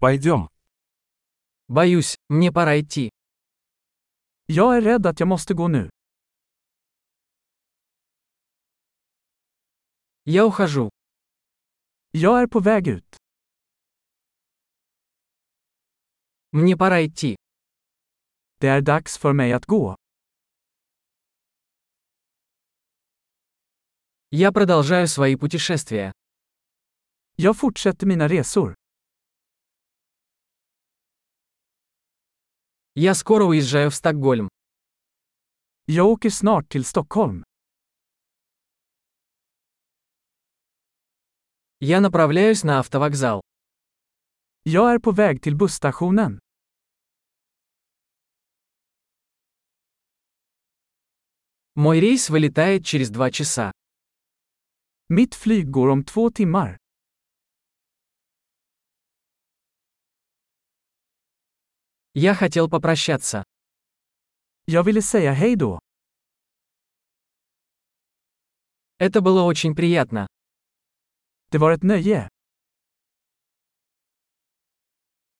Пойдем. Боюсь, мне пора идти. Jag är rädd att jag måste gå nu. Я ухожу. Jag är på väg ut. Мне пора идти. Det är dags för mig att gå. Я продолжаю свои путешествия. Jag fortsätter mina resor. Я скоро уезжаю в Стокгольм. Jag åker snart till Stockholm. Я направляюсь на автовокзал. Jag är på väg till busstationen. Мой рейс вылетает через два часа. Mitt flyg går om två timmar. Я хотел попрощаться. Jag ville säga hej då. Это было очень приятно. Det var ett nöje.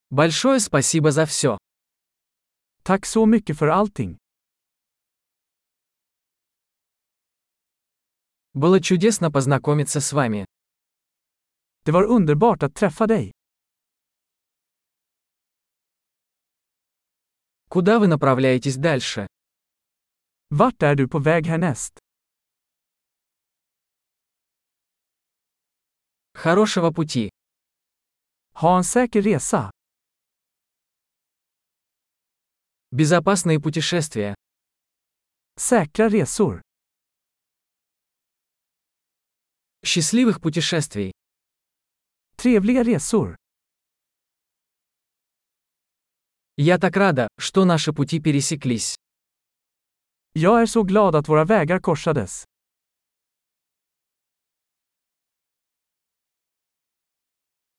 Большое спасибо за все. Tack så mycket för allting. Было чудесно познакомиться с вами. Det var underbart att träffa dig. Куда вы направляетесь дальше? Vart är du på väg härnäst? Хорошего пути. Ha en säker resa. Безопасные путешествия. Säkra resor. Счастливых путешествий. Trevliga resor. Я так рада, что наши пути пересеклись. Är så glad att våra vägar korsades.